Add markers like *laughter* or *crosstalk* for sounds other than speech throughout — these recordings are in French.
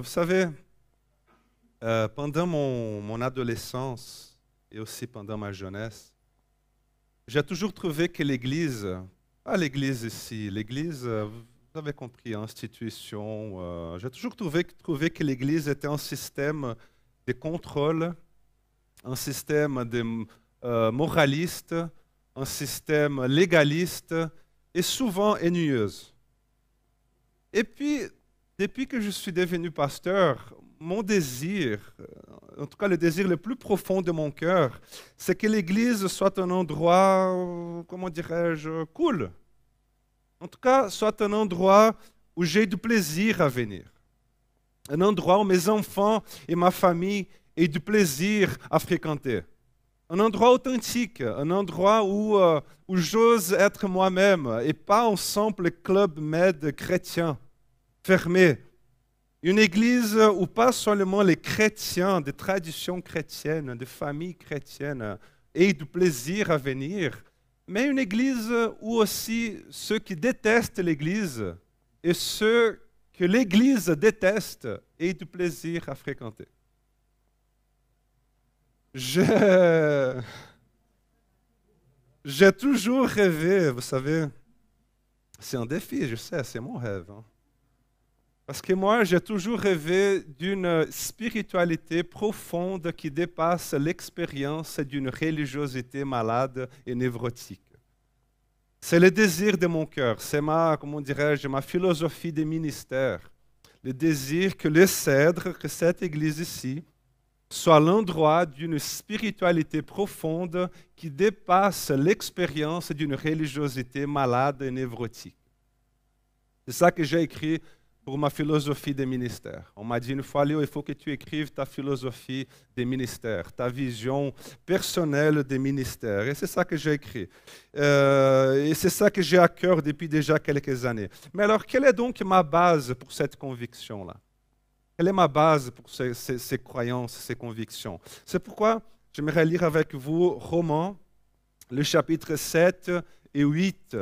vous savez, euh, pendant mon, adolescence et aussi pendant ma jeunesse, j'ai toujours trouvé que l'Église, pas l'Église ici, l'Église, euh, vous avez compris, institution, euh, j'ai toujours trouvé, que l'Église était un système de contrôle, un système moraliste, un système légaliste et souvent ennuyeuse. Et puis, depuis que je suis devenu pasteur, mon désir, en tout cas le désir le plus profond de mon cœur, c'est que l'Église soit un endroit, comment dirais-je, cool. En tout cas, soit un endroit où j'ai du plaisir à venir. Un endroit où mes enfants et ma famille aient du plaisir à fréquenter un endroit authentique, un endroit où, euh, où j'ose être moi-même et pas un simple club med chrétien fermé. Une église où pas seulement les chrétiens, des traditions chrétiennes, des familles chrétiennes aient du plaisir à venir, mais une église où aussi ceux qui détestent l'église et ceux que l'église déteste aient du plaisir à fréquenter. J'ai toujours rêvé, vous savez, c'est un défi, je sais, c'est mon rêve. Hein. Parce que moi, j'ai toujours rêvé d'une spiritualité profonde qui dépasse l'expérience d'une religiosité malade et névrotique. C'est le désir de mon cœur, c'est ma, comment dirais-je, ma philosophie de ministère. Le désir que le cèdre, que cette église ici, soit l'endroit d'une spiritualité profonde qui dépasse l'expérience d'une religiosité malade et névrotique. C'est ça que j'ai écrit pour ma philosophie des ministères. On m'a dit une fois, Léo, il faut que tu écrives ta philosophie des ministères, ta vision personnelle des ministères. Et c'est ça que j'ai écrit. Euh, et c'est ça que j'ai à cœur depuis déjà quelques années. Mais alors, quelle est donc ma base pour cette conviction-là? Quelle est ma base pour ces, croyances, ces convictions? C'est pourquoi j'aimerais lire avec vous Romans, le chapitre 7 et 8.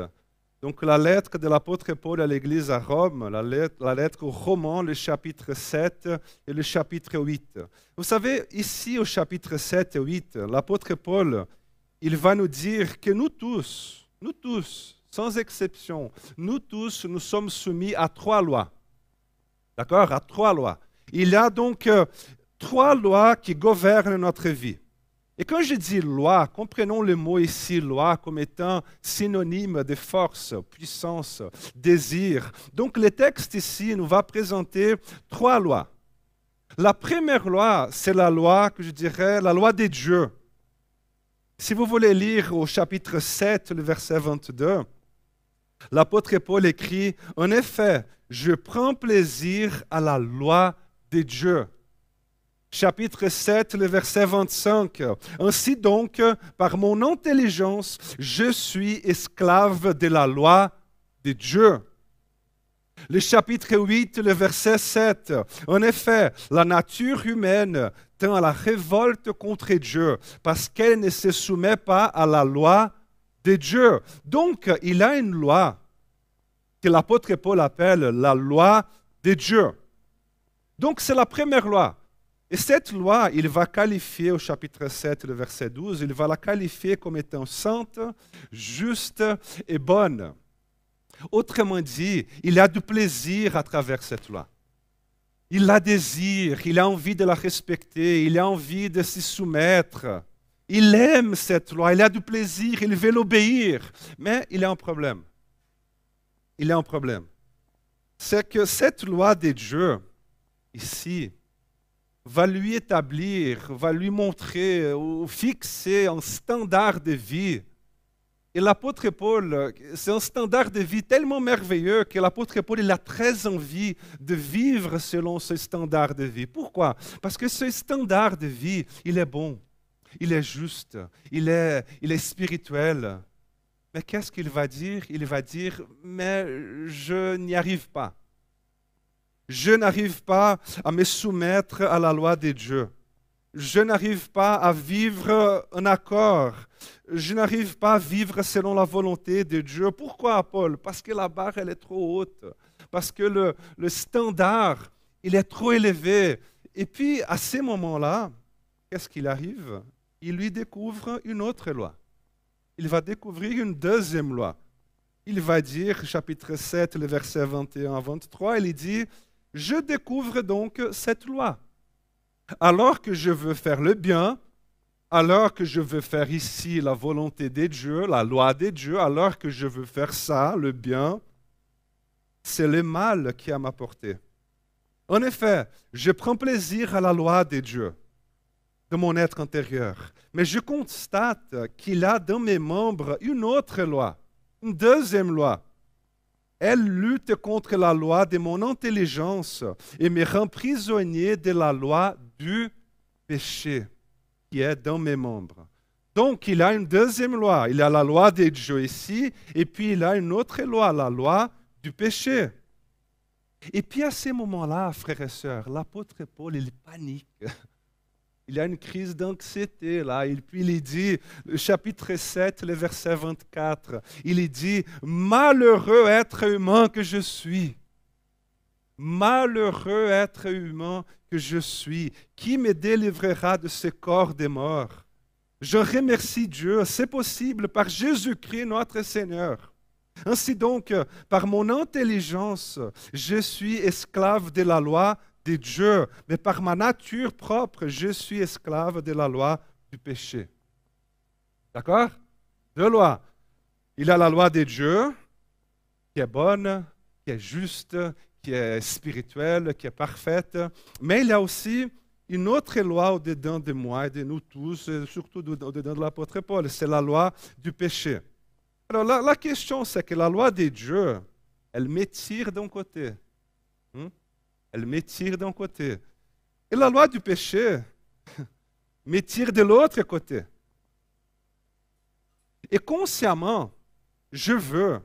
Donc la lettre de l'apôtre Paul à l'église à Rome, la lettre, la lettre aux Romans, le chapitre 7 et le chapitre 8. Vous savez, ici au chapitre 7 et 8, l'apôtre Paul, il va nous dire que nous tous, nous tous, sans exception, nous tous, nous sommes soumis à trois lois. D'accord? À trois lois. Il y a donc euh, trois lois qui gouvernent notre vie. Et quand je dis loi, comprenons le mot ici, loi, comme étant synonyme de force, puissance, désir. Donc le texte ici nous va présenter trois lois. La première loi, c'est la loi que je dirais, la loi des dieux. Si vous voulez lire au chapitre 7, le verset 22, l'apôtre Paul écrit, En effet, je prends plaisir à la loi de Dieu. Chapitre 7, le verset 25. Ainsi donc, par mon intelligence, je suis esclave de la loi de Dieu. Le chapitre 8, le verset 7. En effet, la nature humaine tend à la révolte contre Dieu parce qu'elle ne se soumet pas à la loi de Dieu. Donc, il a une loi que l'apôtre Paul appelle la loi de Dieu. Donc c'est la première loi. Et cette loi, il va qualifier au chapitre 7, le verset 12, il va la qualifier comme étant sainte, juste et bonne. Autrement dit, il a du plaisir à travers cette loi. Il la désire, il a envie de la respecter, il a envie de s'y soumettre. Il aime cette loi, il a du plaisir, il veut l'obéir. Mais il a un problème. Il a un problème. C'est que cette loi de Dieu, ici va lui établir, va lui montrer ou fixer un standard de vie. Et l'apôtre Paul, c'est un standard de vie tellement merveilleux que l'apôtre Paul il a très envie de vivre selon ce standard de vie. Pourquoi? Parce que ce standard de vie, il est bon, il est juste, il est, il est spirituel. Mais qu'est-ce qu'il va dire? Il va dire, mais je n'y arrive pas. Je n'arrive pas à me soumettre à la loi de Dieu. Je n'arrive pas à vivre un accord. Je n'arrive pas à vivre selon la volonté de Dieu. Pourquoi, Paul? Parce que la barre, elle est trop haute. Parce que le, le standard, il est trop élevé. Et puis, à ces moments-là, qu'est-ce qu'il arrive? Il lui découvre une autre loi. Il va découvrir une deuxième loi. Il va dire, chapitre 7, le verset 21 à 23, il dit, je découvre donc cette loi. Alors que je veux faire le bien, alors que je veux faire ici la volonté des dieux, la loi des dieux, alors que je veux faire ça, le bien, c'est le mal qui a m'apporté. En effet, je prends plaisir à la loi des dieux de mon être intérieur, mais je constate qu'il a dans mes membres une autre loi, une deuxième loi. Elle lutte contre la loi de mon intelligence et me rend prisonnier de la loi du péché qui est dans mes membres. Donc, il a une deuxième loi. Il a la loi des dieux ici, et puis il a une autre loi, la loi du péché. Et puis à ces moments-là, frères et sœurs, l'apôtre Paul, il panique. Il a une crise d'anxiété là. Et puis il dit, chapitre 7, le verset 24, il dit, Malheureux être humain que je suis. Malheureux être humain que je suis, qui me délivrera de ce corps des morts? Je remercie Dieu, c'est possible par Jésus-Christ notre Seigneur. Ainsi donc, par mon intelligence, je suis esclave de la loi de Dieu, mais par ma nature propre, je suis esclave de la loi du péché. D'accord? Deux lois. Il a la loi de Dieu, qui est bonne, qui est juste, qui est spirituelle, qui est parfaite, mais il y a aussi une autre loi au-dedans de moi et de nous tous, et surtout au-dedans de l'apôtre Paul, c'est la loi du péché. Alors la, question, c'est que la loi de Dieu, elle m'étire d'un côté. Elle m'étire d'un côté. Et la loi du péché *laughs* m'étire de l'autre côté. Et consciemment, je veux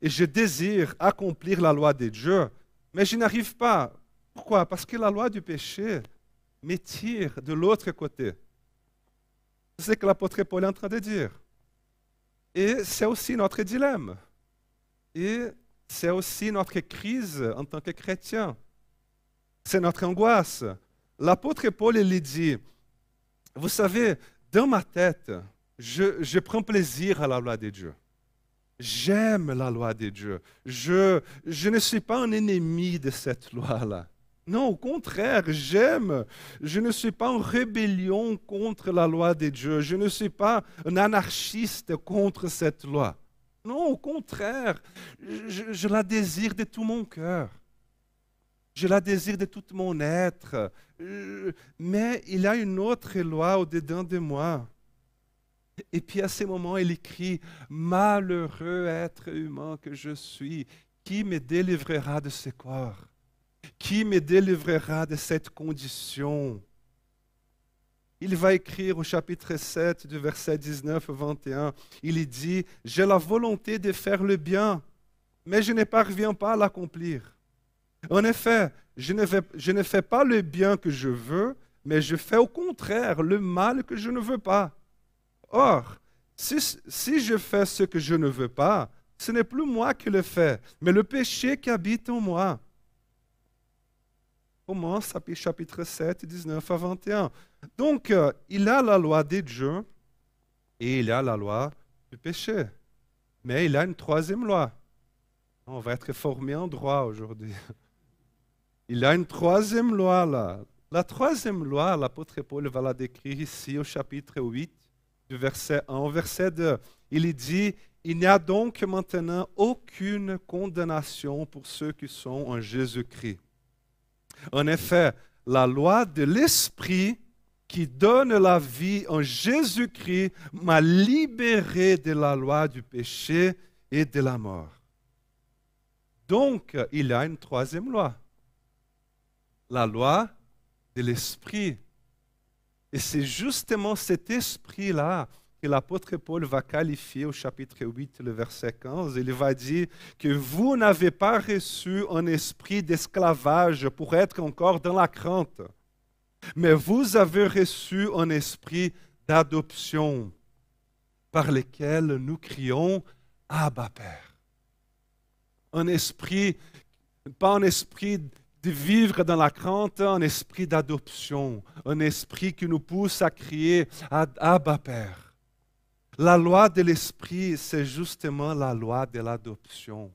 et je désire accomplir la loi de Dieu, mais je n'arrive pas. Pourquoi? Parce que la loi du péché m'étire de l'autre côté. C'est ce que l'apôtre Paul est en train de dire. Et c'est aussi notre dilemme. Et c'est aussi notre crise en tant que chrétien. C'est notre angoisse. L'apôtre Paul il dit, vous savez, dans ma tête, je, je prends plaisir à la loi de Dieu. J'aime la loi de Dieu. Je, je ne suis pas un ennemi de cette loi-là. Non, au contraire, j'aime. Je ne suis pas en rébellion contre la loi de Dieu. Je ne suis pas un anarchiste contre cette loi. Non, au contraire, je, je la désire de tout mon cœur. Je la désire de tout mon être. Mais il y a une autre loi au-dedans de moi. Et puis à ce moment, il écrit, Malheureux être humain que je suis, qui me délivrera de ce corps? Qui me délivrera de cette condition? Il va écrire au chapitre 7 du verset 19 21, il dit, j'ai la volonté de faire le bien, mais je ne parviens pas à l'accomplir. En effet, je ne, fais pas le bien que je veux, mais je fais au contraire le mal que je ne veux pas. Or, si, je fais ce que je ne veux pas, ce n'est plus moi qui le fais, mais le péché qui habite en moi. Commence chapitre 7, 19 à 21. Donc, euh, il a la loi des dieux et il a la loi du péché. Mais il a une troisième loi. On va être formé en droit aujourd'hui. *laughs* Il a une troisième loi là. La troisième loi, l'apôtre Paul va la décrire ici au chapitre 8 du verset 1 au verset 2. Il dit, il n'y a donc maintenant aucune condamnation pour ceux qui sont en Jésus-Christ. En effet, la loi de l'Esprit qui donne la vie en Jésus-Christ m'a libéré de la loi du péché et de la mort. Donc, il y a une troisième loi, la loi de l'Esprit et c'est justement cet esprit-là que l'apôtre Paul va qualifier au chapitre 8, le verset 15. Il va dire que vous n'avez pas reçu un esprit d'esclavage pour être encore dans la crainte, mais vous avez reçu un esprit d'adoption par lequel nous crions Abba Père. Un esprit, pas un esprit vivre dans la crainte un esprit d'adoption, un esprit qui nous pousse à crier Abba Père. La loi de l'esprit, c'est justement la loi de l'adoption.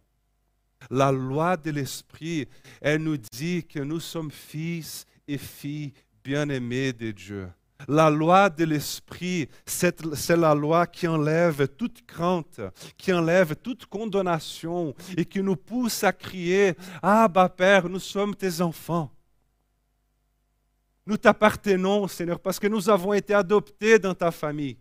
La loi de l'esprit, elle nous dit que nous sommes fils et filles bien-aimés de Dieu. La loi de l'esprit, c'est la loi qui enlève toute crainte, qui enlève toute condamnation et qui nous pousse à crier Ah, bah Père, nous sommes tes enfants. Nous t'appartenons, Seigneur, parce que nous avons été adoptés dans ta famille.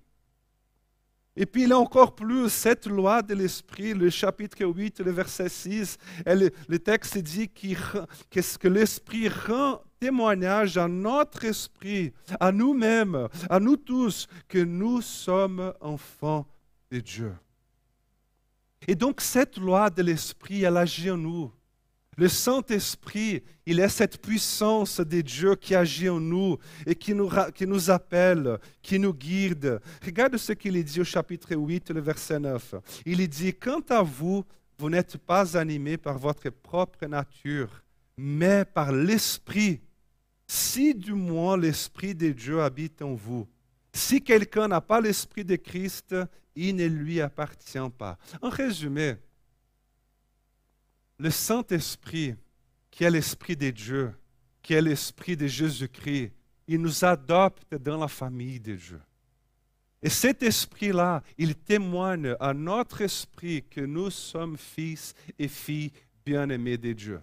Et puis il a encore plus cette loi de l'esprit, le chapitre 8, le verset 6, le texte dit qu'est-ce que l'esprit rend témoignage à notre esprit, à nous-mêmes, à nous tous, que nous sommes enfants de Dieu. Et donc cette loi de l'esprit, elle agit en nous. Le Saint-Esprit, il est cette puissance de Dieu qui agit en nous et qui nous, qui nous appelle, qui nous guide. Regarde ce qu'il dit au chapitre 8, le verset 9. Il dit, Quant à vous, vous n'êtes pas animés par votre propre nature, mais par l'Esprit si du moins l'Esprit de Dieu habite en vous. Si quelqu'un n'a pas l'Esprit de Christ, il ne lui appartient pas. En résumé, le Saint-Esprit, qui est l'Esprit de Dieu, qui est l'Esprit de Jésus-Christ, il nous adopte dans la famille de Dieu. Et cet esprit-là, il témoigne à notre esprit que nous sommes fils et filles bien-aimés de Dieu.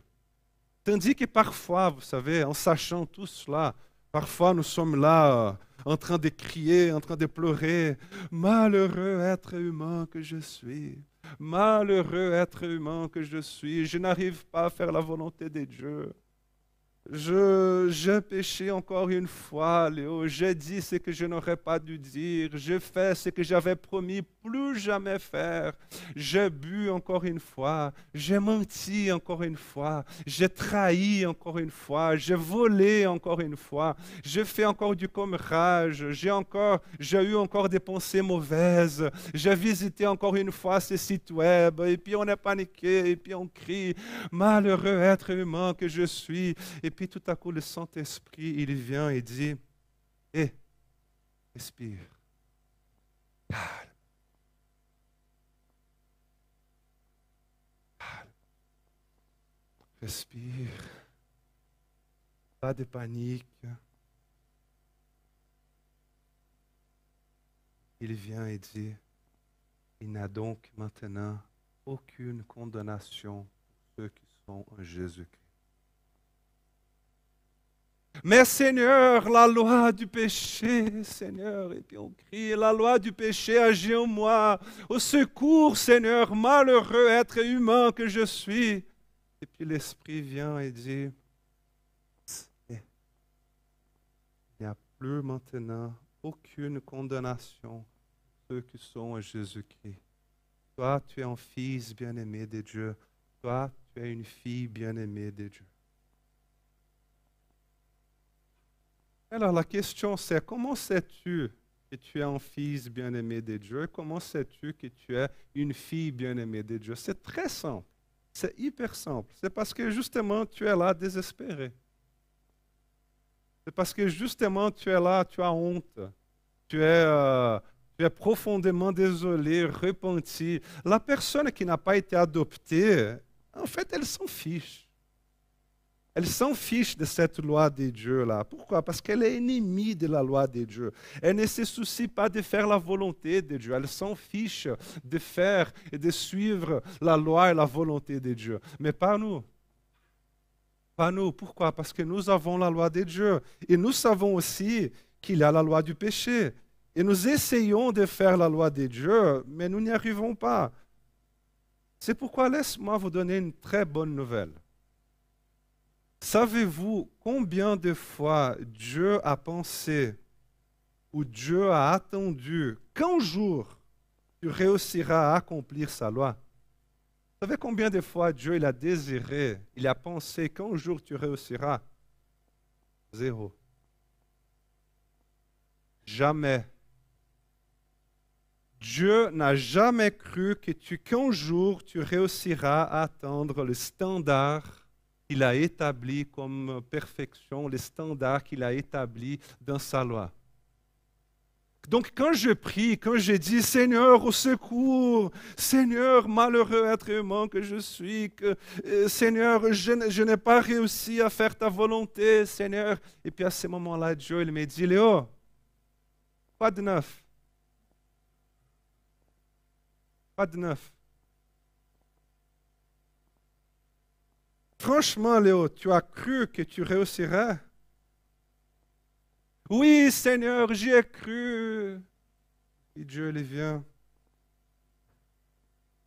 Tandis que parfois, vous savez, en sachant tout cela, parfois nous sommes là euh, en train de crier, en train de pleurer. Malheureux être humain que je suis. Malheureux être humain que je suis. Je n'arrive pas à faire la volonté de Dieu. Je, j'ai péché encore une fois, Léo. J'ai dit ce que je n'aurais pas dû dire. J'ai fait ce que j'avais promis plus jamais faire. J'ai bu encore une fois. J'ai menti encore une fois. J'ai trahi encore une fois. J'ai volé encore une fois. J'ai fait encore du commérage. J'ai encore, j'ai eu encore des pensées mauvaises. J'ai visité encore une fois ces sites web. Et puis on est paniqué. Et puis on crie. Malheureux être humain que je suis. Et puis tout à coup, le Saint-Esprit, il vient et dit, hé, eh, respire, respire, pas de panique. Il vient et dit, il n'a donc maintenant aucune condamnation pour ceux qui sont en Jésus-Christ. Mais Seigneur, la loi du péché, Seigneur, et puis on crie, la loi du péché agit en moi. Au secours, Seigneur, malheureux être humain que je suis. Et puis l'Esprit vient et dit, il n'y a plus maintenant aucune condamnation pour ceux qui sont en Jésus-Christ. Toi, tu es un fils bien-aimé de Dieu. Toi, tu es une fille bien-aimée de Dieu. Alors la question c'est comment sais-tu que tu es un fils bien-aimé de Dieu? Comment sais-tu que tu es une fille bien-aimée de Dieu? C'est très simple. C'est hyper simple. C'est parce que justement tu es là désespéré. C'est parce que justement tu es là, tu as honte. Tu es, euh, tu es profondément désolé, repenti. La personne qui n'a pas été adoptée, en fait, elle s'en fiche. Elle s'en fiche de cette loi de Dieu-là. Pourquoi? Parce qu'elle est ennemie de la loi de Dieu. Elle ne se soucie pas de faire la volonté de Dieu. Elle s'en fiche de faire et de suivre la loi et la volonté de Dieu. Mais pas nous. Pas nous. Pourquoi? Parce que nous avons la loi de Dieu. Et nous savons aussi qu'il y a la loi du péché. Et nous essayons de faire la loi de Dieu, mais nous n'y arrivons pas. C'est pourquoi laisse-moi vous donner une très bonne nouvelle. Savez-vous combien de fois Dieu a pensé ou Dieu a attendu qu'un jour tu réussiras à accomplir sa loi? Vous savez combien de fois Dieu il a désiré, il a pensé qu'un jour tu réussiras? Zéro. Jamais. Dieu n'a jamais cru que tu qu'un jour tu réussiras à atteindre le standard qu'il a établi comme perfection, les standards qu'il a établis dans sa loi. Donc quand je prie, quand je dis Seigneur au secours, Seigneur malheureux être humain que je suis, que, euh, Seigneur je, n'ai pas réussi à faire ta volonté, Seigneur. Et puis à ce moment-là, Dieu il me dit Léo, pas de neuf. Pas de neuf. Franchement, Léo, tu as cru que tu réussirais? Oui, Seigneur, j'y ai cru. Et Dieu les vient.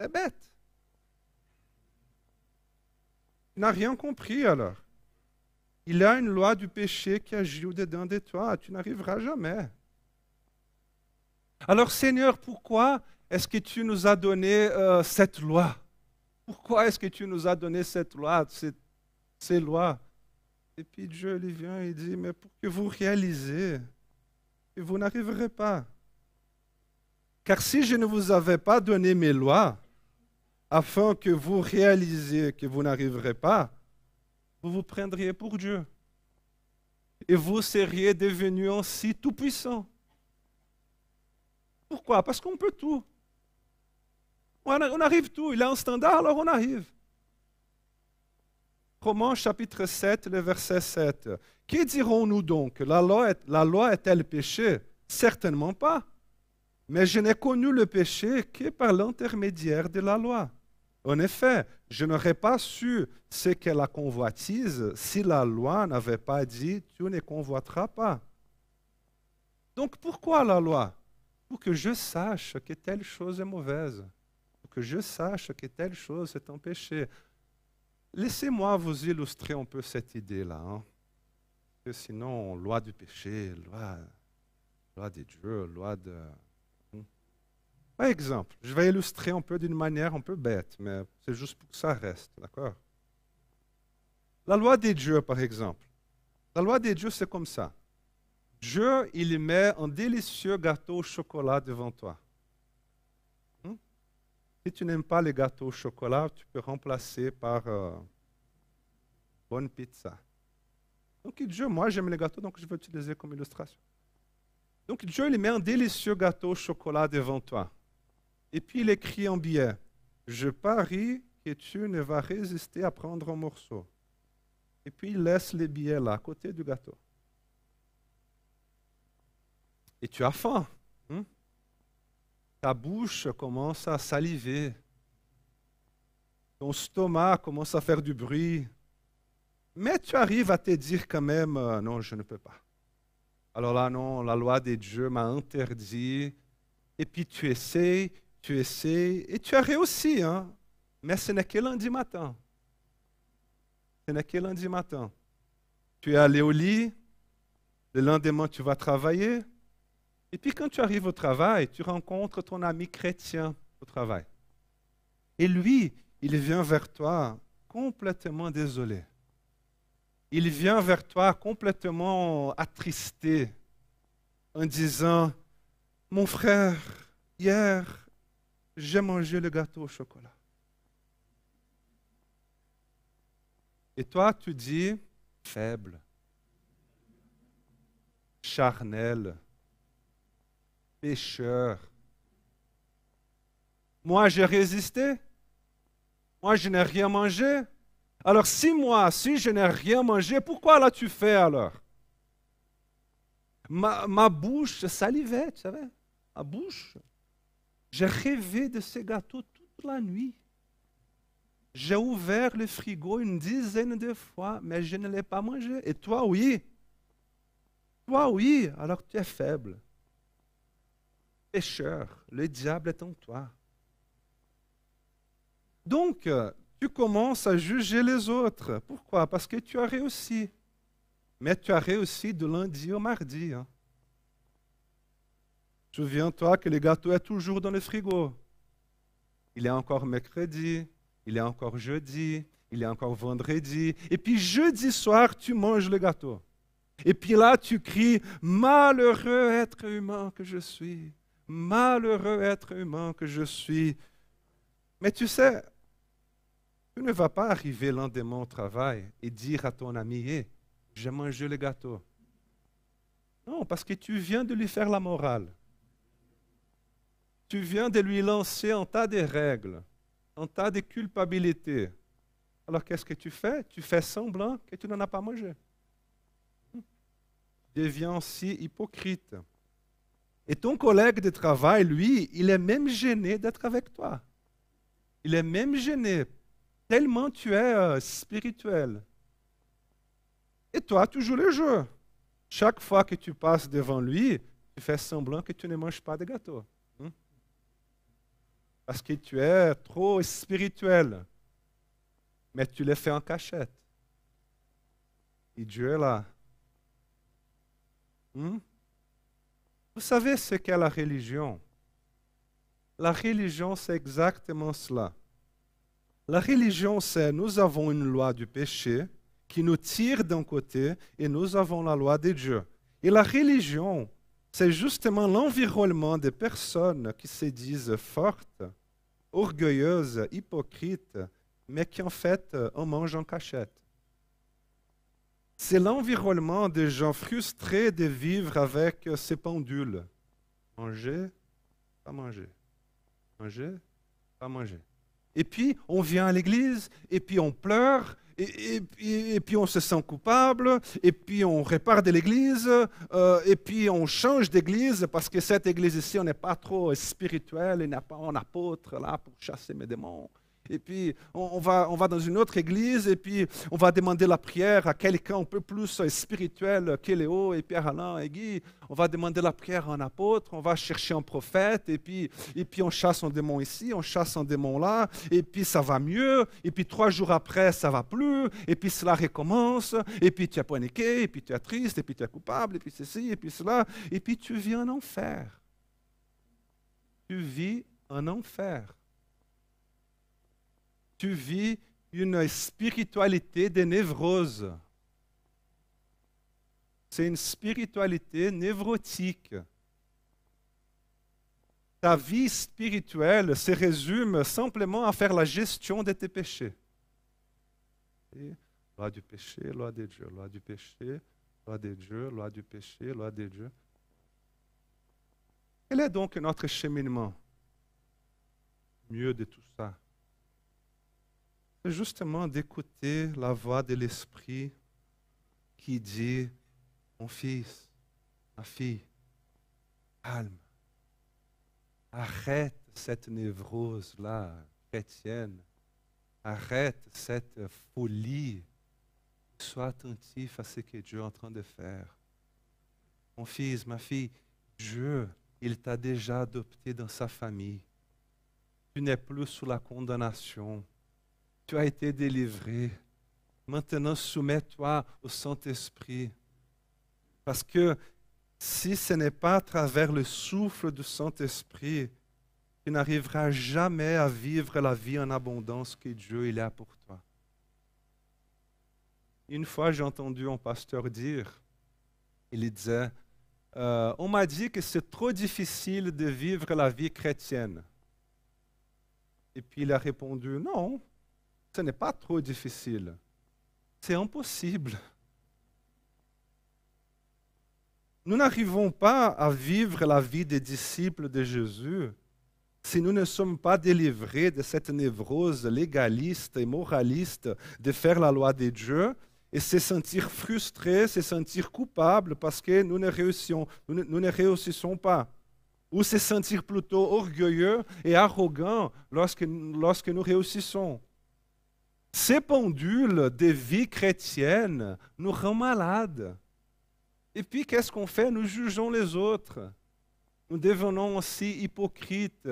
C'est bête. Il n'a rien compris alors. Il a une loi du péché qui agit au-dedans de toi. Tu n'arriveras jamais. Alors Seigneur, pourquoi est-ce que tu nous as donné euh, cette loi? Pourquoi est-ce que tu nous as donné cette loi, ces lois? Et puis Dieu lui vient et dit, mais pour que vous réalisez que vous n'arriverez pas. Car si je ne vous avais pas donné mes lois, afin que vous réalisiez que vous n'arriverez pas, vous vous prendriez pour Dieu. Et vous seriez devenu ainsi tout-puissant. Pourquoi? Parce qu'on peut tout. On arrive tout. Il a un standard, alors on arrive. Romains chapitre 7, le verset 7. Qui dirons-nous donc? La loi, est, la loi est-elle péché? Certainement pas. Mais je n'ai connu le péché que par l'intermédiaire de la loi. En effet, je n'aurais pas su ce qu'est la convoitise si la loi n'avait pas dit tu ne convoiteras pas. Donc pourquoi la loi? Pour que je sache que telle chose est mauvaise, que je sache que telle chose est un péché. Laissez-moi vous illustrer un peu cette idée-là. Hein. sinon, loi du péché, loi, loi de Dieu, loi de... Hmm. Par exemple, je vais illustrer un peu d'une manière un peu bête, mais c'est juste pour que ça reste, d'accord? La loi des dieux, par exemple. La loi des dieux, c'est comme ça. Dieu, il met un délicieux gâteau au chocolat devant toi. Si tu n'aimes pas les gâteaux au chocolat, tu peux remplacer par euh, bonne pizza. Donc Dieu, moi j'aime les gâteaux, donc je vais utiliser comme illustration. Donc Dieu il met un délicieux gâteau au chocolat devant toi. Et puis il écrit en billet, je parie que tu ne vas résister à prendre un morceau. Et puis il laisse les billets là, à côté du gâteau. Et tu as faim. Ta bouche commence à saliver, ton stomac commence à faire du bruit, mais tu arrives à te dire quand même, euh, non, je ne peux pas. Alors là, non, la loi des dieux m'a interdit, et puis tu essayes, tu essayes, et tu as réussi, hein? mais ce n'est que lundi matin. Ce n'est que lundi matin. Tu es allé au lit, le lendemain tu vas travailler, et puis quand tu arrives au travail, tu rencontres ton ami chrétien au travail. Et lui, il vient vers toi complètement désolé. Il vient vers toi complètement attristé en disant, mon frère, hier, j'ai mangé le gâteau au chocolat. Et toi, tu dis, faible, charnel, pécheur. Moi, j'ai résisté. Moi, je n'ai rien mangé. Alors, si moi, si je n'ai rien mangé, pourquoi l'as-tu fait alors? Ma, bouche salivait, tu savais, ma bouche. J'ai rêvé de ces gâteaux toute la nuit. J'ai ouvert le frigo une dizaine de fois, mais je ne l'ai pas mangé. Et toi, oui. Toi, oui, alors tu es faible pécheur, le diable est en toi. Donc, tu commences à juger les autres. Pourquoi? Parce que tu as réussi. Mais tu as réussi de lundi au mardi. Hein. Souviens-toi que le gâteau est toujours dans le frigo. Il est encore mercredi, il est encore jeudi, il est encore vendredi. Et puis jeudi soir, tu manges le gâteau. Et puis là, tu cries, malheureux être humain que je suis malheureux être humain que je suis. Mais tu sais, Tu ne vas pas arriver lendemain au travail et dire à ton ami, hé, j'ai mangé le gâteau. Non, parce que tu viens de lui faire la morale. Tu viens de lui lancer un tas de règles, un tas de culpabilités. Alors qu'est-ce que tu fais? Tu fais semblant que tu n'en as pas mangé. Deviens aussi hypocrite. Et ton collègue de travail, lui, il est même gêné d'être avec toi. Il est même gêné, tellement tu es euh, spirituel. Et toi, tu joues le jeu. Chaque fois que tu passes devant lui, tu fais semblant que tu ne manges pas de gâteau. Hein? Parce que tu es trop spirituel. Mais tu le fais en cachette. Et Dieu est là. Hein? Vous savez ce qu'est la religion? La religion, c'est exactement cela. La religion, c'est nous avons une loi du péché qui nous tire d'un côté et nous avons la loi de Dieu. Et la religion, c'est justement l'environnement des personnes qui se disent fortes, orgueilleuses, hypocrites, mais qui en fait en mangent en cachette. C'est l'environnement des gens frustrés de vivre avec ces pendules. Manger, pas manger. Manger, pas manger. Et puis, on vient à l'église, et puis on pleure, et, puis on se sent coupable, et puis on répare de l'église, euh, et puis on change d'église parce que cette église ici, on n'est pas trop spirituel, il n'y a pas un apôtre là pour chasser mes démons et puis on, va, on va dans une autre église, et puis on va demander la prière à quelqu'un un peu plus spirituel que Léo et Pierre-Alain et Guy. On va demander la prière à un apôtre, on va chercher un prophète, et puis, et puis on chasse un démon ici, on chasse un démon là, et puis ça va mieux, et puis trois jours après, ça va plus, et puis cela recommence, et puis tu es paniqué, et puis tu es triste, et puis tu es coupable, et puis ceci, et puis cela, et puis tu vis en enfer. Tu vis en enfer tu vis une spiritualité de névrose. C'est une spiritualité névrotique. Ta vie spirituelle se résume simplement à faire la gestion de tes péchés. loi du péché, loi de Dieu, loi du péché, loi de Dieu, loi du péché, loi de Dieu. Quel est donc notre cheminement? Mieux de tout ça c'est justement d'écouter la voix de l'Esprit qui dit, mon fils, ma fille, calme, arrête cette névrose-là chrétienne, arrête cette folie, sois attentif à ce que Dieu est en train de faire. Mon fils, ma fille, Dieu, il t'a déjà adopté dans sa famille. Tu n'es plus sous la condamnation tu as été délivré. Maintenant, soumets-toi au Saint-Esprit. Parce que si ce n'est pas à travers le souffle du Saint-Esprit, tu n'arriveras jamais à vivre la vie en abondance que Dieu a pour toi. Une fois, j'ai entendu un pasteur dire, il disait, euh, on m'a dit que c'est trop difficile de vivre la vie chrétienne. Et puis il a répondu, non, ce n'est pas trop difficile. C'est impossible. Nous n'arrivons pas à vivre la vie des disciples de Jésus si nous ne sommes pas délivrés de cette névrose légaliste et moraliste de faire la loi de Dieu et se sentir frustrés, se sentir coupables parce que nous ne réussissons, pas. Ou se sentir plutôt orgueilleux et arrogants lorsque, lorsque nous réussissons. Ces pendules de vie chrétienne nous rendent malades. Et puis, qu'est-ce qu'on fait? Nous jugeons les autres. Nous devenons aussi hypocrites.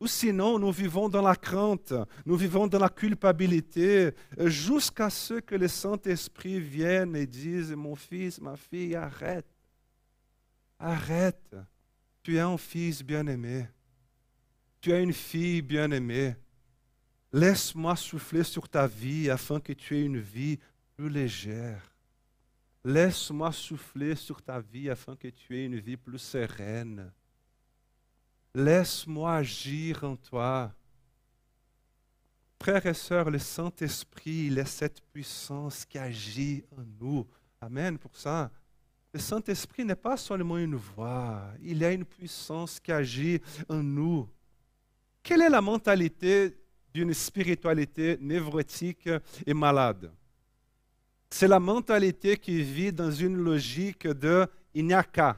Ou sinon, nous vivons dans la crainte, nous vivons dans la culpabilité, jusqu'à ce que le Saint-Esprit vienne et dise, mon fils, ma fille, arrête. Arrête. Tu es un fils bien-aimé. Tu es une fille bien-aimée. Laisse-moi souffler sur ta vie afin que tu aies une vie plus légère. Laisse-moi souffler sur ta vie afin que tu aies une vie plus sereine. Laisse-moi agir en toi. Frères et sœurs, le Saint-Esprit, il est cette puissance qui agit en nous. Amen pour ça. Le Saint-Esprit n'est pas seulement une voix, il a une puissance qui agit en nous. Quelle est la mentalité d'une spiritualité névrotique et malade C'est la mentalité qui vit dans une logique de il n'y a qu'à.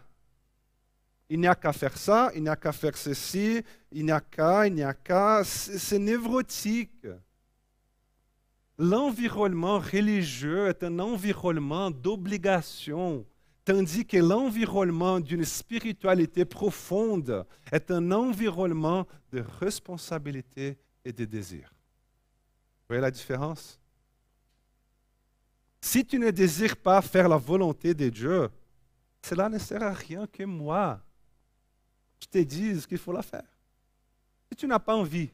Il n'y a qu'à faire ça, il n'y a qu'à faire ceci, il n'y a qu'à, il n'y a qu'à. C'est névrotique. L'environnement religieux est un environnement d'obligation, tandis que l'environnement d'une spiritualité profonde est un environnement de responsabilité et de désir. Vous voyez la différence? Si tu ne désires pas faire la volonté de Dieu, cela ne sert à rien que moi je te dise qu'il faut la faire. Si tu n'as pas envie,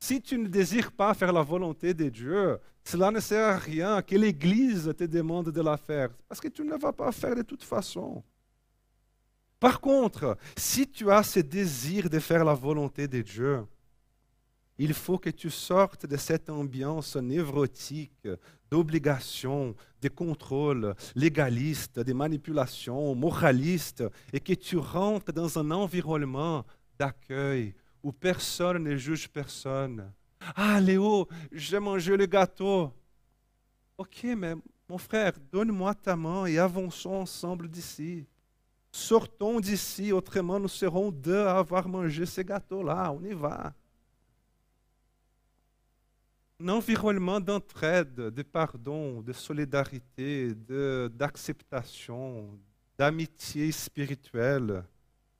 si tu ne désires pas faire la volonté de Dieu, cela ne sert à rien que l'Église te demande de la faire, parce que tu ne vas pas faire de toute façon. Par contre, si tu as ce désir de faire la volonté de Dieu, il faut que tu sortes de cette ambiance névrotique d'obligation, de contrôle légaliste, de manipulation, moraliste, et que tu rentres dans un environnement d'accueil où personne ne juge personne. Ah, Léo, j'ai mangé le gâteau. Ok, mais mon frère, donne-moi ta main et avançons ensemble d'ici. Sortons d'ici, autrement nous serons deux à avoir mangé ce gâteau-là. On y va un environnement d'entraide, de pardon, de solidarité, d'acceptation, d'amitié spirituelle.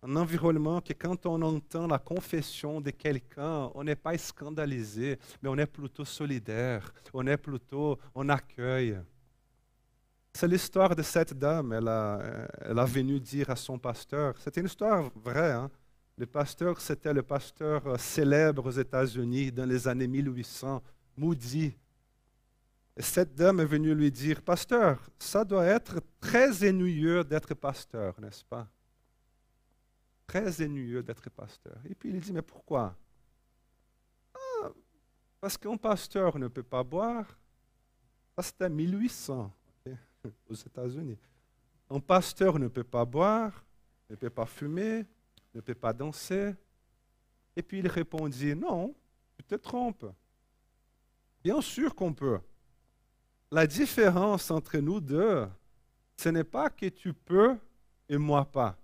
Un environnement que quand on entend la confession de quelqu'un, on n'est pas scandalisé, mais on est plutôt solidaire, on est plutôt, on accueille. C'est l'histoire de cette dame. Elle a, elle a venu dire à son pasteur, c'était une histoire vraie. Hein? Le pasteur, c'était le pasteur célèbre aux États-Unis dans les années 1800 Moody. Et cette dame est venue lui dire, Pasteur, ça doit être très ennuyeux d'être pasteur, n'est-ce pas? Très ennuyeux d'être pasteur. Et puis il dit, mais pourquoi ah, Parce qu'un pasteur ne peut pas boire. Ça, c'était 1800 aux États-Unis. Un pasteur ne peut pas boire, ne peut pas fumer, ne peut pas danser. Et puis il répondit, non, tu te trompes. Bien sûr qu'on peut. La différence entre nous deux, ce n'est pas que tu peux et moi pas.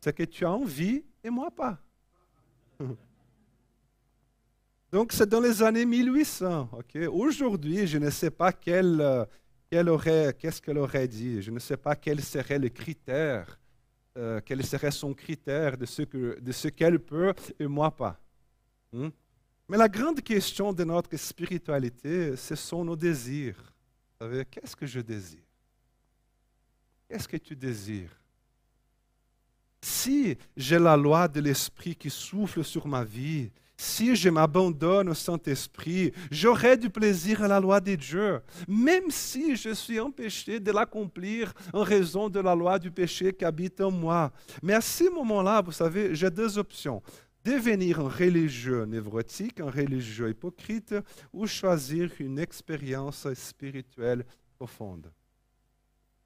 C'est que tu as envie et moi pas. *laughs* Donc c'est dans les années 1800. Aujourd'hui, je ne sais pas quel, quel aurait, qu'est-ce qu'elle aurait dit. Je ne sais pas quel serait le critère, euh, quel serait son critère de ce, que, de qu'elle peut et moi pas. Hmm? Mais la grande question de notre spiritualité, ce sont nos désirs. Qu'est-ce que je désire? Qu'est-ce que tu désires? Si j'ai la loi de l'Esprit qui souffle sur ma vie, si je m'abandonne au Saint-Esprit, j'aurai du plaisir à la loi de Dieu, même si je suis empêché de l'accomplir en raison de la loi du péché qui habite en moi. Mais à ce moment-là, vous savez, j'ai deux options devenir un religieux névrotique, un religieux hypocrite, ou choisir une expérience spirituelle profonde.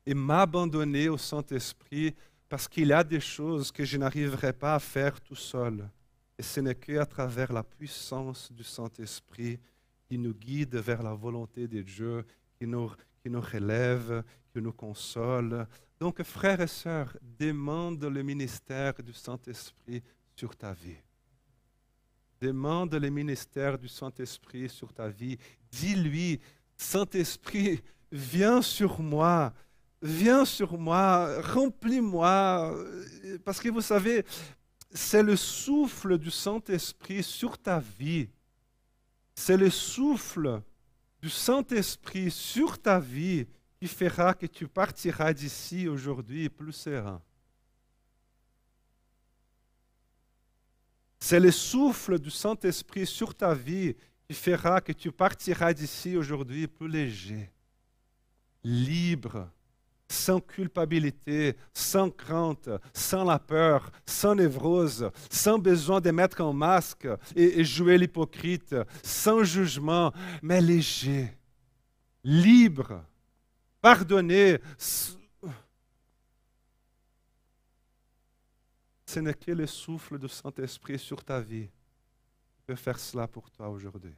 Et m'abandonner au Saint-Esprit parce qu'il a des choses que je n'arriverai pas à faire tout seul. Et ce n'est qu'à travers la puissance du Saint-Esprit qui nous guide vers la volonté de Dieu, qui nous, qui nous relève, qui nous console. Donc, frères et sœurs, demande le ministère du Saint-Esprit sur ta vie. Demande le ministère du Saint-Esprit sur ta vie. Dis-lui, Saint-Esprit, viens sur moi, viens sur moi, remplis-moi. Parce que vous savez, c'est le souffle du Saint-Esprit sur ta vie. C'est le souffle du Saint-Esprit sur ta vie qui fera que tu partiras d'ici aujourd'hui plus serein. C'est le souffle du Saint-Esprit sur ta vie qui fera que tu partiras d'ici aujourd'hui plus léger, libre, sans culpabilité, sans crainte, sans la peur, sans névrose, sans besoin de mettre un masque et, jouer l'hypocrite, sans jugement, mais léger, libre, pardonné. Ce n'est que le souffle du Saint-Esprit sur ta vie qui peut faire cela pour toi aujourd'hui.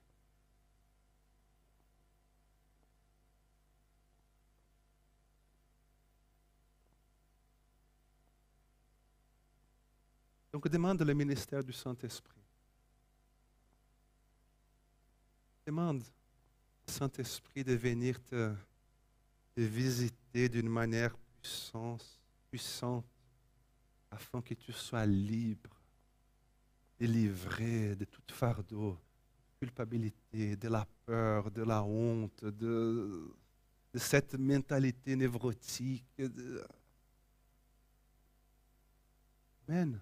Donc demande le ministère du Saint-Esprit. Demande au Saint-Esprit de venir te, visiter d'une manière puissante, puissante, afin que tu sois libre, délivré de tout fardeau, culpabilité, de la peur, de la honte, de, de cette mentalité névrotique. Amen.